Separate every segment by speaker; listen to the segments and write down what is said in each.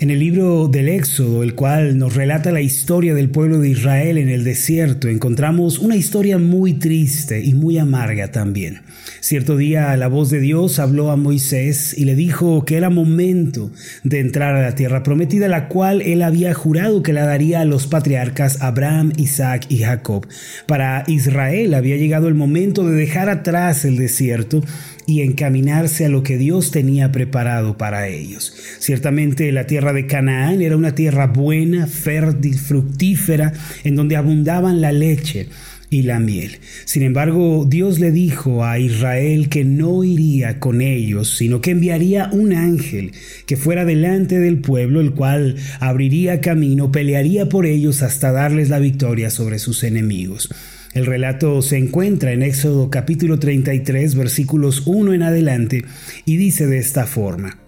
Speaker 1: En el libro del Éxodo, el cual nos relata la historia del pueblo de Israel en el desierto, encontramos una historia muy triste y muy amarga también. Cierto día la voz de Dios habló a Moisés y le dijo que era momento de entrar a la tierra prometida, la cual él había jurado que la daría a los patriarcas Abraham, Isaac y Jacob. Para Israel había llegado el momento de dejar atrás el desierto y encaminarse a lo que Dios tenía preparado para ellos. Ciertamente la tierra de Canaán era una tierra buena, fértil, fructífera, en donde abundaban la leche y la miel. Sin embargo, Dios le dijo a Israel que no iría con ellos, sino que enviaría un ángel que fuera delante del pueblo, el cual abriría camino, pelearía por ellos hasta darles la victoria sobre sus enemigos. El relato se encuentra en Éxodo capítulo 33 versículos 1 en adelante y dice de esta forma.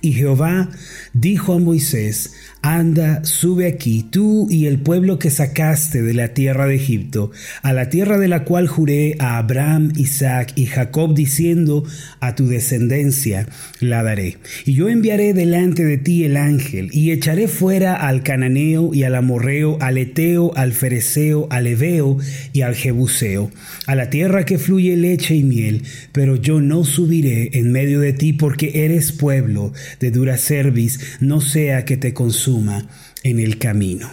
Speaker 1: Y Jehová dijo a Moisés, Anda, sube aquí, tú y el pueblo que sacaste de la tierra de Egipto, a la tierra de la cual juré a Abraham, Isaac y Jacob, diciendo, a tu descendencia la daré. Y yo enviaré delante de ti el ángel, y echaré fuera al cananeo y al amorreo, al eteo, al fereceo, al eveo y al jebuseo, a la tierra que fluye leche y miel, pero yo no subiré en medio de ti porque eres pueblo de dura cerviz, no sea que te consuma en el camino.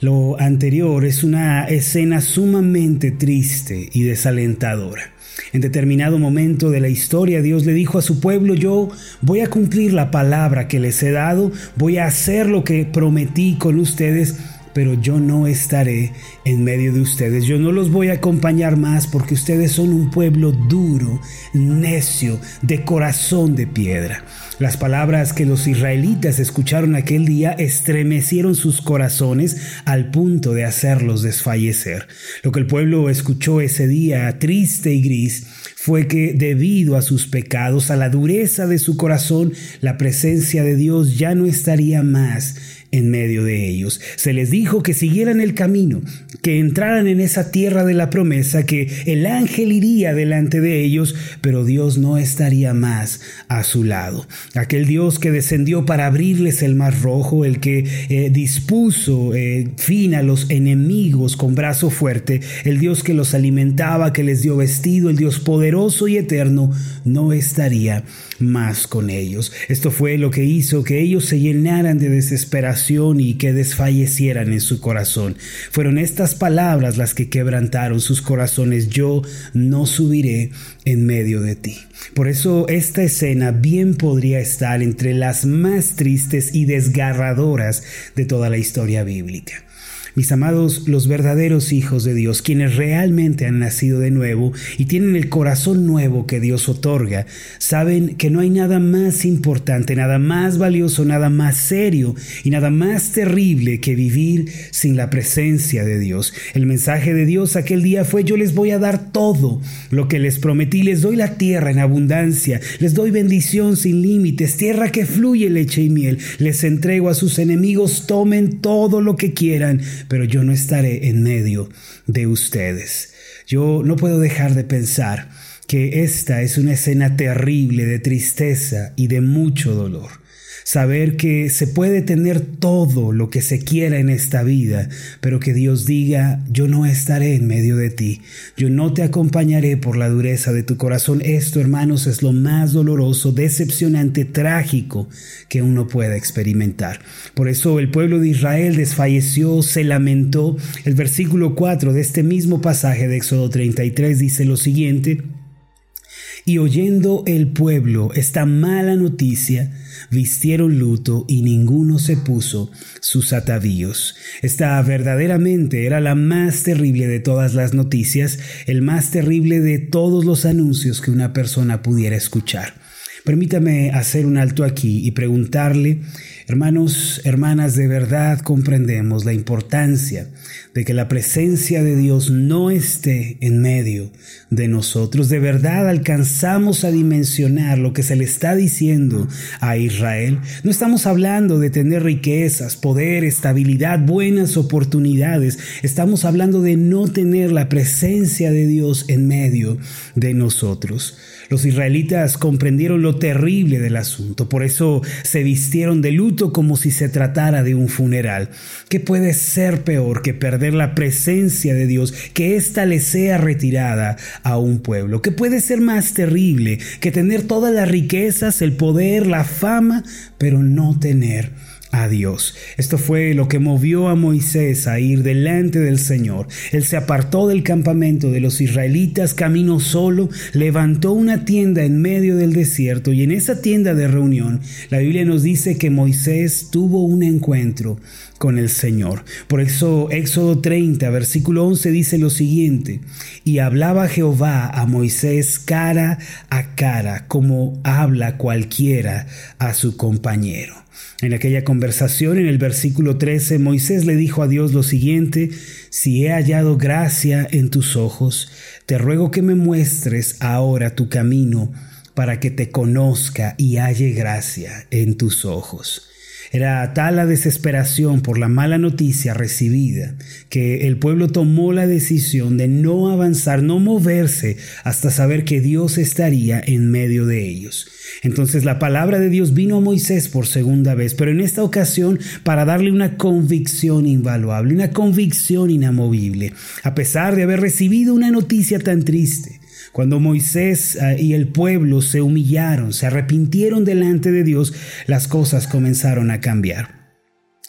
Speaker 1: Lo anterior es una escena sumamente triste y desalentadora. En determinado momento de la historia Dios le dijo a su pueblo, yo voy a cumplir la palabra que les he dado, voy a hacer lo que prometí con ustedes, pero yo no estaré en medio de ustedes. Yo no los voy a acompañar más porque ustedes son un pueblo duro, necio, de corazón de piedra. Las palabras que los israelitas escucharon aquel día estremecieron sus corazones al punto de hacerlos desfallecer. Lo que el pueblo escuchó ese día, triste y gris, fue que debido a sus pecados, a la dureza de su corazón, la presencia de Dios ya no estaría más en medio de ellos. Se les dijo que siguieran el camino, que entraran en esa tierra de la promesa, que el ángel iría delante de ellos, pero Dios no estaría más a su lado. Aquel Dios que descendió para abrirles el mar rojo, el que eh, dispuso eh, fin a los enemigos con brazo fuerte, el Dios que los alimentaba, que les dio vestido, el Dios poderoso y eterno, no estaría más con ellos. Esto fue lo que hizo que ellos se llenaran de desesperación y que desfallecieran en su corazón. Fueron estas palabras las que quebrantaron sus corazones. Yo no subiré en medio de ti. Por eso esta escena bien podría estar entre las más tristes y desgarradoras de toda la historia bíblica. Mis amados, los verdaderos hijos de Dios, quienes realmente han nacido de nuevo y tienen el corazón nuevo que Dios otorga, saben que no hay nada más importante, nada más valioso, nada más serio y nada más terrible que vivir sin la presencia de Dios. El mensaje de Dios aquel día fue yo les voy a dar todo lo que les prometí, les doy la tierra en abundancia, les doy bendición sin límites, tierra que fluye leche y miel, les entrego a sus enemigos, tomen todo lo que quieran, pero yo no estaré en medio de ustedes. Yo no puedo dejar de pensar que esta es una escena terrible de tristeza y de mucho dolor saber que se puede tener todo lo que se quiera en esta vida, pero que Dios diga, yo no estaré en medio de ti, yo no te acompañaré por la dureza de tu corazón. Esto, hermanos, es lo más doloroso, decepcionante, trágico que uno pueda experimentar. Por eso el pueblo de Israel desfalleció, se lamentó. El versículo 4 de este mismo pasaje de Éxodo 33 dice lo siguiente, y oyendo el pueblo esta mala noticia, vistieron luto y ninguno se puso sus atavíos. Esta verdaderamente era la más terrible de todas las noticias, el más terrible de todos los anuncios que una persona pudiera escuchar. Permítame hacer un alto aquí y preguntarle, hermanos, hermanas, de verdad comprendemos la importancia de que la presencia de Dios no esté en medio de nosotros. De verdad alcanzamos a dimensionar lo que se le está diciendo a Israel. No estamos hablando de tener riquezas, poder, estabilidad, buenas oportunidades. Estamos hablando de no tener la presencia de Dios en medio de nosotros. Los israelitas comprendieron lo terrible del asunto, por eso se vistieron de luto como si se tratara de un funeral. ¿Qué puede ser peor que perder la presencia de Dios, que ésta le sea retirada a un pueblo? ¿Qué puede ser más terrible que tener todas las riquezas, el poder, la fama, pero no tener a Dios. Esto fue lo que movió a Moisés a ir delante del Señor. Él se apartó del campamento de los israelitas, caminó solo, levantó una tienda en medio del desierto y en esa tienda de reunión la Biblia nos dice que Moisés tuvo un encuentro con el Señor. Por eso Éxodo 30, versículo 11 dice lo siguiente, y hablaba Jehová a Moisés cara a cara, como habla cualquiera a su compañero. En aquella conversación, en el versículo 13, Moisés le dijo a Dios lo siguiente, si he hallado gracia en tus ojos, te ruego que me muestres ahora tu camino para que te conozca y halle gracia en tus ojos. Era tal la desesperación por la mala noticia recibida que el pueblo tomó la decisión de no avanzar, no moverse hasta saber que Dios estaría en medio de ellos. Entonces la palabra de Dios vino a Moisés por segunda vez, pero en esta ocasión para darle una convicción invaluable, una convicción inamovible, a pesar de haber recibido una noticia tan triste. Cuando Moisés ah, y el pueblo se humillaron, se arrepintieron delante de Dios, las cosas comenzaron a cambiar.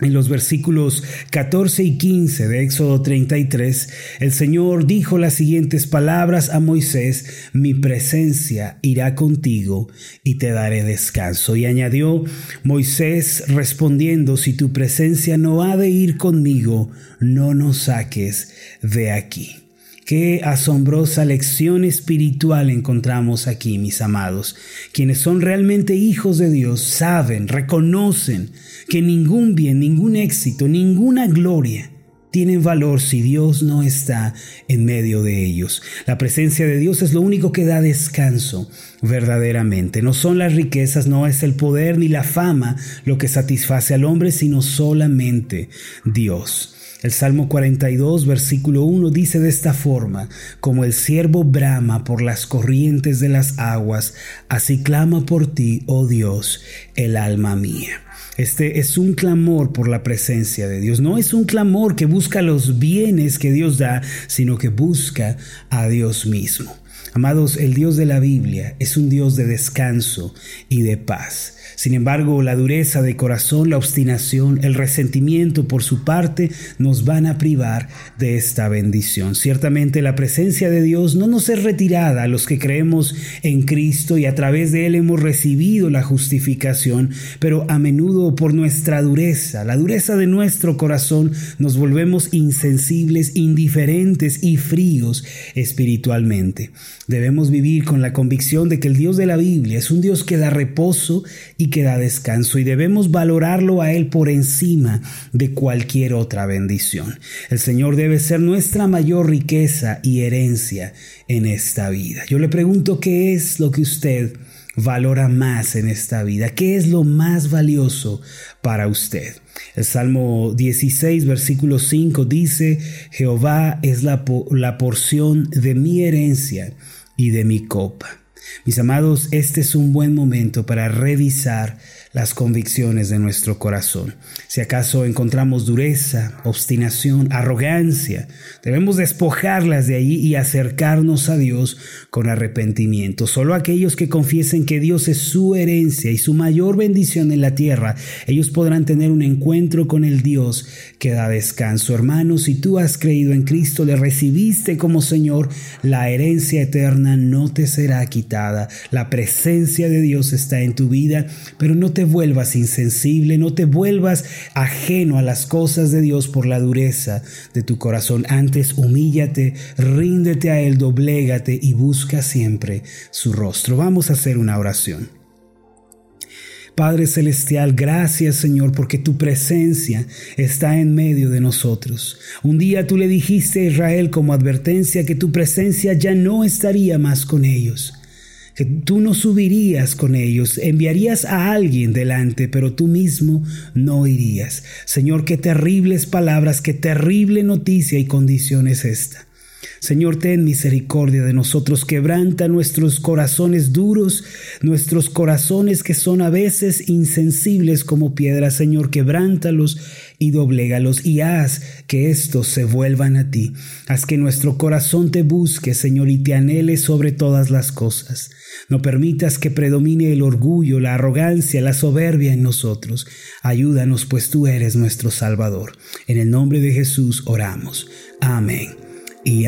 Speaker 1: En los versículos 14 y 15 de Éxodo 33, el Señor dijo las siguientes palabras a Moisés, mi presencia irá contigo y te daré descanso. Y añadió, Moisés respondiendo, si tu presencia no ha de ir conmigo, no nos saques de aquí. Qué asombrosa lección espiritual encontramos aquí, mis amados. Quienes son realmente hijos de Dios saben, reconocen que ningún bien, ningún éxito, ninguna gloria tienen valor si Dios no está en medio de ellos. La presencia de Dios es lo único que da descanso verdaderamente. No son las riquezas, no es el poder ni la fama lo que satisface al hombre, sino solamente Dios. El Salmo 42, versículo 1 dice de esta forma, como el siervo brama por las corrientes de las aguas, así clama por ti, oh Dios, el alma mía. Este es un clamor por la presencia de Dios. No es un clamor que busca los bienes que Dios da, sino que busca a Dios mismo. Amados, el Dios de la Biblia es un Dios de descanso y de paz. Sin embargo, la dureza de corazón, la obstinación, el resentimiento por su parte nos van a privar de esta bendición. Ciertamente la presencia de Dios no nos es retirada a los que creemos en Cristo y a través de Él hemos recibido la justificación, pero a menudo por nuestra dureza, la dureza de nuestro corazón, nos volvemos insensibles, indiferentes y fríos espiritualmente. Debemos vivir con la convicción de que el Dios de la Biblia es un Dios que da reposo y que da descanso y debemos valorarlo a Él por encima de cualquier otra bendición. El Señor debe ser nuestra mayor riqueza y herencia en esta vida. Yo le pregunto qué es lo que usted valora más en esta vida, qué es lo más valioso para usted. El Salmo 16, versículo 5 dice, Jehová es la, la porción de mi herencia y de mi copa. Mis amados, este es un buen momento para revisar las convicciones de nuestro corazón. Si acaso encontramos dureza, obstinación, arrogancia, debemos despojarlas de allí y acercarnos a Dios con arrepentimiento. Solo aquellos que confiesen que Dios es su herencia y su mayor bendición en la tierra, ellos podrán tener un encuentro con el Dios que da descanso. Hermanos, si tú has creído en Cristo, le recibiste como Señor, la herencia eterna no te será quitada. La presencia de Dios está en tu vida, pero no te vuelvas insensible, no te vuelvas ajeno a las cosas de Dios por la dureza de tu corazón. Antes humíllate, ríndete a Él, doblégate y busca siempre su rostro. Vamos a hacer una oración. Padre Celestial, gracias Señor porque tu presencia está en medio de nosotros. Un día tú le dijiste a Israel como advertencia que tu presencia ya no estaría más con ellos que tú no subirías con ellos, enviarías a alguien delante, pero tú mismo no irías. Señor, qué terribles palabras, qué terrible noticia y condición es esta. Señor, ten misericordia de nosotros, quebranta nuestros corazones duros, nuestros corazones que son a veces insensibles como piedra, Señor, quebrántalos y doblégalos y haz que estos se vuelvan a ti. Haz que nuestro corazón te busque, Señor, y te anhele sobre todas las cosas. No permitas que predomine el orgullo, la arrogancia, la soberbia en nosotros. Ayúdanos, pues tú eres nuestro Salvador. En el nombre de Jesús oramos. Amén y